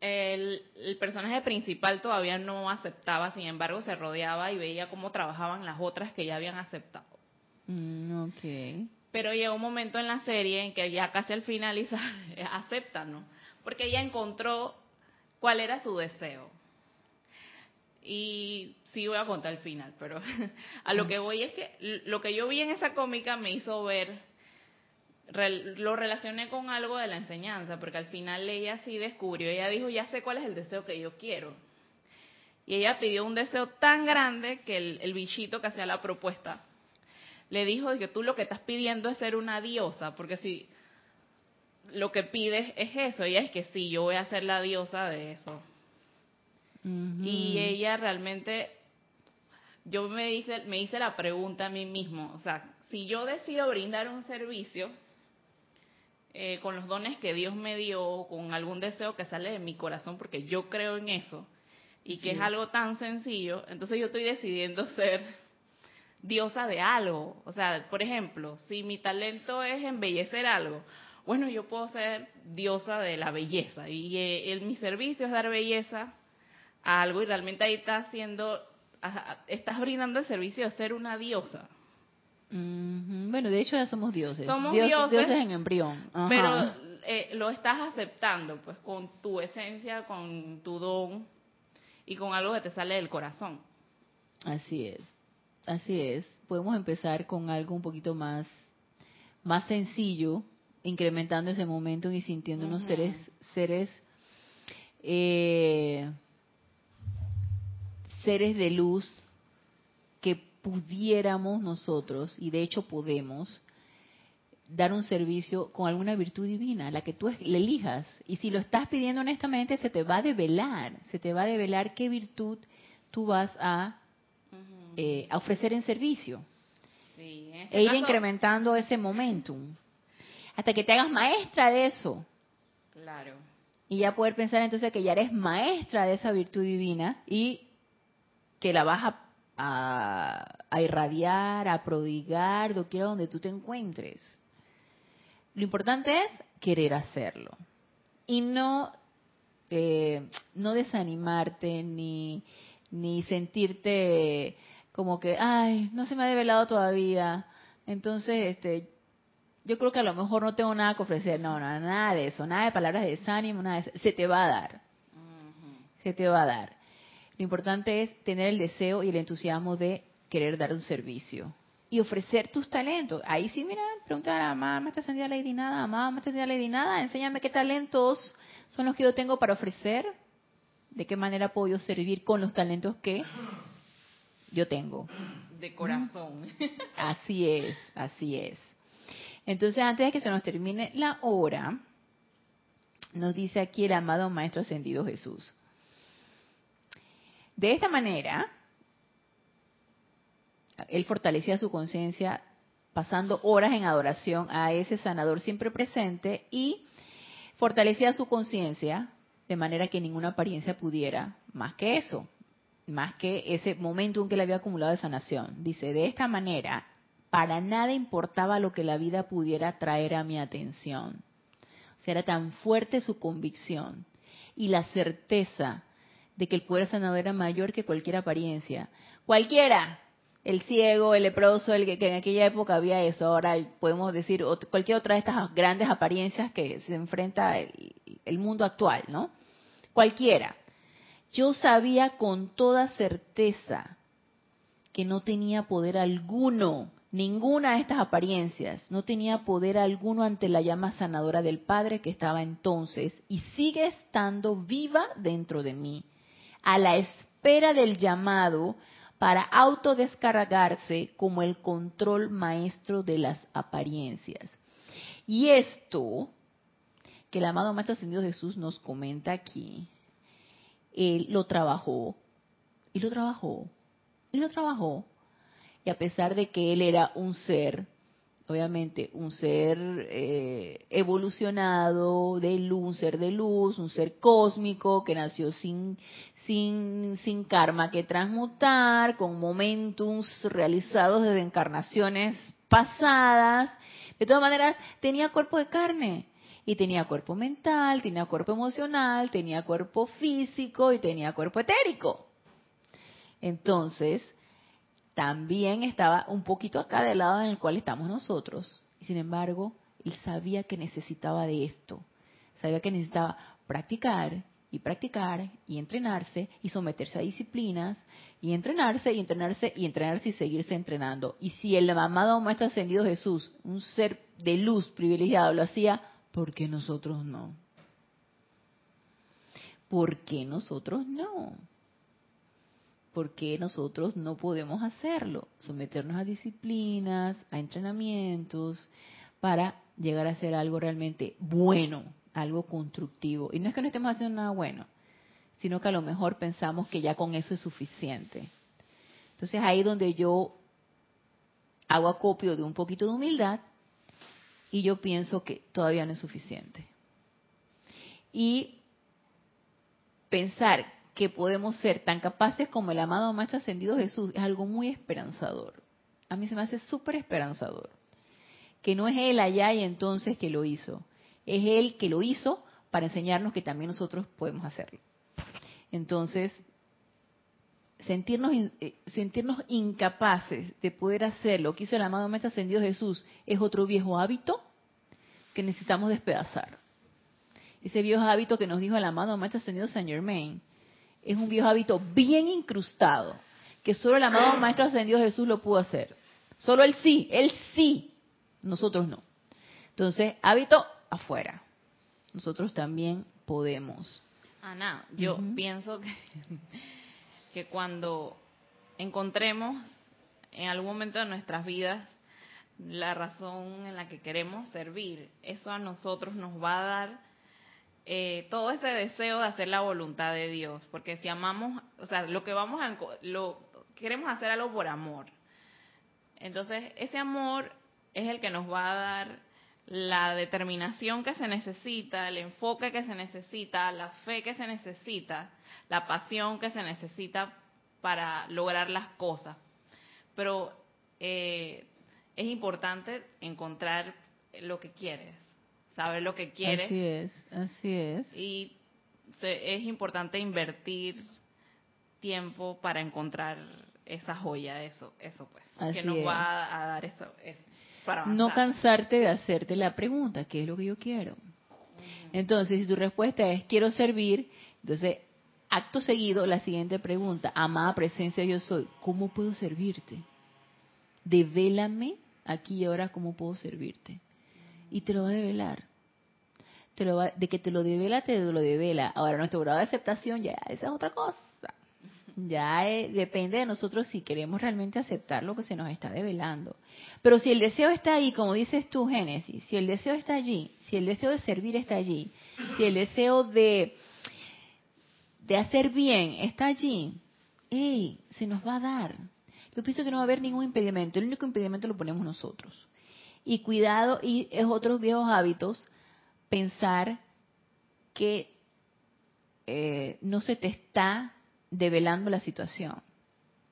el, personaje principal todavía no aceptaba, sin embargo se rodeaba y veía cómo trabajaban las otras que ya habían aceptado. Mm, okay pero llega un momento en la serie en que ya casi al finalizar <laughs> aceptan, ¿no? Porque ella encontró cuál era su deseo. Y sí voy a contar el final, pero <laughs> a lo que voy es que lo que yo vi en esa cómica me hizo ver, lo relacioné con algo de la enseñanza, porque al final ella sí descubrió, ella dijo, ya sé cuál es el deseo que yo quiero. Y ella pidió un deseo tan grande que el, el bichito que hacía la propuesta le dijo que tú lo que estás pidiendo es ser una diosa, porque si lo que pides es eso, ella es que sí, yo voy a ser la diosa de eso. Y ella realmente, yo me hice, me hice la pregunta a mí mismo, o sea, si yo decido brindar un servicio eh, con los dones que Dios me dio, con algún deseo que sale de mi corazón, porque yo creo en eso, y que es algo tan sencillo, entonces yo estoy decidiendo <laughs> ser diosa de algo. O sea, por ejemplo, si mi talento es embellecer algo, bueno, yo puedo ser diosa de la belleza y eh, mi servicio es dar belleza a algo y realmente ahí estás haciendo, estás brindando el servicio de ser una diosa. Bueno, de hecho ya somos dioses. Somos dioses, en embrión. Pero eh, lo estás aceptando, pues, con tu esencia, con tu don y con algo que te sale del corazón. Así es. Así es. Podemos empezar con algo un poquito más, más sencillo, incrementando ese momento y sintiéndonos seres, seres, eh, seres de luz que pudiéramos nosotros, y de hecho podemos, dar un servicio con alguna virtud divina, la que tú le elijas. Y si lo estás pidiendo honestamente, se te va a develar, se te va a develar qué virtud tú vas a eh, a ofrecer en servicio. Este e ir incrementando ese momentum. Hasta que te hagas maestra de eso. Claro. Y ya poder pensar entonces que ya eres maestra de esa virtud divina y que la vas a, a, irradiar, a prodigar, doquiera donde tú te encuentres. Lo importante es querer hacerlo. Y no, eh, no desanimarte ni, ni sentirte como que, ay, no se me ha develado todavía. Entonces, este, yo creo que a lo mejor no tengo nada que ofrecer. No, no, nada de eso, nada de palabras de desánimo, nada de eso. Se te va a dar. Se te va a dar. Lo importante es tener el deseo y el entusiasmo de querer dar un servicio y ofrecer tus talentos. Ahí sí, mira, pregunta a la mamá, me está ascendida Lady Nada, mamá, me está ascendida Lady Nada, enséñame qué talentos son los que yo tengo para ofrecer, de qué manera puedo yo servir con los talentos que yo tengo. De corazón. <laughs> Así es, así es. Entonces, antes de que se nos termine la hora, nos dice aquí el amado Maestro Ascendido Jesús. De esta manera, él fortalecía su conciencia pasando horas en adoración a ese sanador siempre presente y fortalecía su conciencia de manera que ninguna apariencia pudiera más que eso más que ese momento en que le había acumulado de sanación. Dice, de esta manera, para nada importaba lo que la vida pudiera traer a mi atención. O sea, era tan fuerte su convicción y la certeza de que el poder sanador era mayor que cualquier apariencia. Cualquiera, el ciego, el leproso, el que, en aquella época había eso, ahora podemos decir cualquier otra de estas grandes apariencias que se enfrenta el mundo actual, ¿no? Cualquiera yo sabía con toda certeza que no tenía poder alguno, ninguna de estas apariencias, no tenía poder alguno ante la llama sanadora del Padre que estaba entonces y sigue estando viva dentro de mí, a la espera del llamado para autodescargarse como el control maestro de las apariencias. Y esto que el amado Maestro Ascendido Jesús nos comenta aquí, él lo trabajó, y lo trabajó, y lo trabajó. Y a pesar de que él era un ser, obviamente un ser eh, evolucionado de luz, un ser de luz, un ser cósmico que nació sin, sin, sin karma que transmutar, con momentums realizados desde encarnaciones pasadas. De todas maneras, tenía cuerpo de carne y tenía cuerpo mental, tenía cuerpo emocional, tenía cuerpo físico y tenía cuerpo etérico. Entonces, también estaba un poquito acá del lado en el cual estamos nosotros. Y sin embargo, él sabía que necesitaba de esto. Sabía que necesitaba practicar y practicar y entrenarse y someterse a disciplinas y entrenarse y entrenarse y entrenarse y seguirse entrenando. Y si el amado Maestro Ascendido Jesús, un ser de luz privilegiado, lo hacía, ¿por qué nosotros no? ¿Por qué nosotros no? ¿Por qué nosotros no podemos hacerlo? Someternos a disciplinas, a entrenamientos, para llegar a hacer algo realmente bueno, algo constructivo. Y no es que no estemos haciendo nada bueno, sino que a lo mejor pensamos que ya con eso es suficiente. Entonces ahí donde yo hago acopio de un poquito de humildad y yo pienso que todavía no es suficiente. Y pensar que podemos ser tan capaces como el amado Maestro Ascendido Jesús es algo muy esperanzador. A mí se me hace súper esperanzador. Que no es Él allá y entonces que lo hizo. Es Él que lo hizo para enseñarnos que también nosotros podemos hacerlo. Entonces, sentirnos, eh, sentirnos incapaces de poder hacer lo que hizo el amado Maestro Ascendido Jesús es otro viejo hábito que necesitamos despedazar. Ese viejo hábito que nos dijo el amado Maestro Ascendido Saint Germain es un viejo hábito bien incrustado, que solo el amado Maestro Ascendido Jesús lo pudo hacer. Solo él sí, él sí, nosotros no. Entonces, hábito afuera. Nosotros también podemos. Ana, yo pienso que, que cuando encontremos en algún momento de nuestras vidas la razón en la que queremos servir, eso a nosotros nos va a dar eh, todo ese deseo de hacer la voluntad de Dios, porque si amamos, o sea, lo que vamos a, lo queremos hacer algo por amor. Entonces, ese amor es el que nos va a dar la determinación que se necesita, el enfoque que se necesita, la fe que se necesita, la pasión que se necesita para lograr las cosas. Pero eh, es importante encontrar lo que quieres saber lo que quiere. Así es, así es. Y es importante invertir tiempo para encontrar esa joya, eso, eso pues, que nos va a dar eso, eso no cansarte de hacerte la pregunta, ¿qué es lo que yo quiero? Entonces, si tu respuesta es quiero servir, entonces acto seguido la siguiente pregunta, amada presencia yo soy, ¿cómo puedo servirte? Devélame aquí y ahora cómo puedo servirte. Y te lo va a develar de que te lo devela, te lo devela. Ahora, nuestro grado de aceptación ya esa es otra cosa. Ya depende de nosotros si queremos realmente aceptar lo que se nos está develando. Pero si el deseo está ahí, como dices tú, Génesis, si el deseo está allí, si el deseo de servir está allí, si el deseo de, de hacer bien está allí, ¡ey! Se nos va a dar. Yo pienso que no va a haber ningún impedimento. El único impedimento lo ponemos nosotros. Y cuidado, y es otros viejos hábitos pensar que eh, no se te está develando la situación.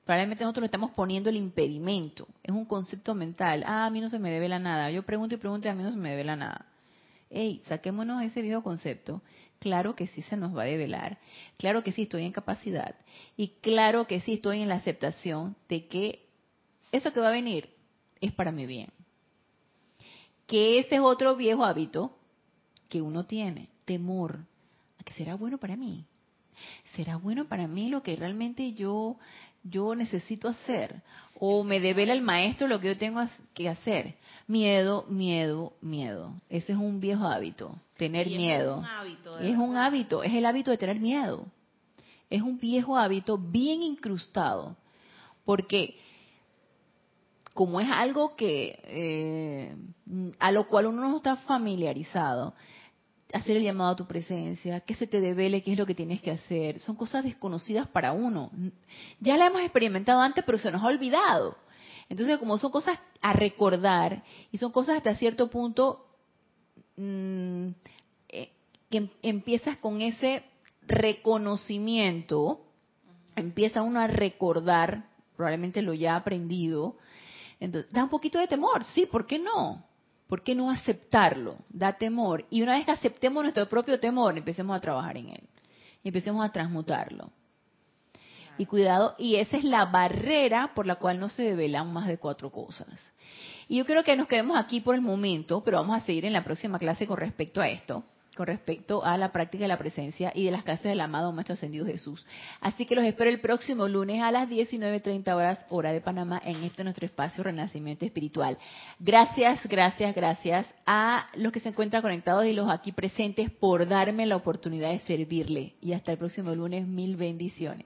Probablemente nosotros le estamos poniendo el impedimento. Es un concepto mental. Ah, a mí no se me devela nada. Yo pregunto y pregunto y a mí no se me devela nada. Ey, saquémonos ese viejo concepto. Claro que sí se nos va a develar. Claro que sí estoy en capacidad. Y claro que sí estoy en la aceptación de que eso que va a venir es para mi bien. Que ese es otro viejo hábito que uno tiene, temor a que será bueno para mí. ¿Será bueno para mí lo que realmente yo yo necesito hacer o me devela el maestro lo que yo tengo que hacer? Miedo, miedo, miedo. Ese es un viejo hábito, tener miedo. Es un hábito. Es un hábito, es el hábito de tener miedo. Es un viejo hábito bien incrustado, porque como es algo que eh, a lo cual uno no está familiarizado, hacer el llamado a tu presencia, que se te devele qué es lo que tienes que hacer. Son cosas desconocidas para uno. Ya la hemos experimentado antes, pero se nos ha olvidado. Entonces, como son cosas a recordar y son cosas hasta cierto punto mm, eh, que em, empiezas con ese reconocimiento, empieza uno a recordar, probablemente lo ya aprendido, entonces da un poquito de temor, sí, ¿por qué no? ¿Por qué no aceptarlo? Da temor. Y una vez que aceptemos nuestro propio temor, empecemos a trabajar en él. Y empecemos a transmutarlo. Y cuidado, y esa es la barrera por la cual no se develan más de cuatro cosas. Y yo creo que nos quedemos aquí por el momento, pero vamos a seguir en la próxima clase con respecto a esto, con respecto a la práctica de la presencia y de las clases del amado Maestro Ascendido Jesús. Así que los espero el próximo lunes a las 19.30 horas, hora de Panamá, en este nuestro espacio Renacimiento Espiritual. Gracias, gracias, gracias a los que se encuentran conectados y los aquí presentes por darme la oportunidad de servirle. Y hasta el próximo lunes, mil bendiciones.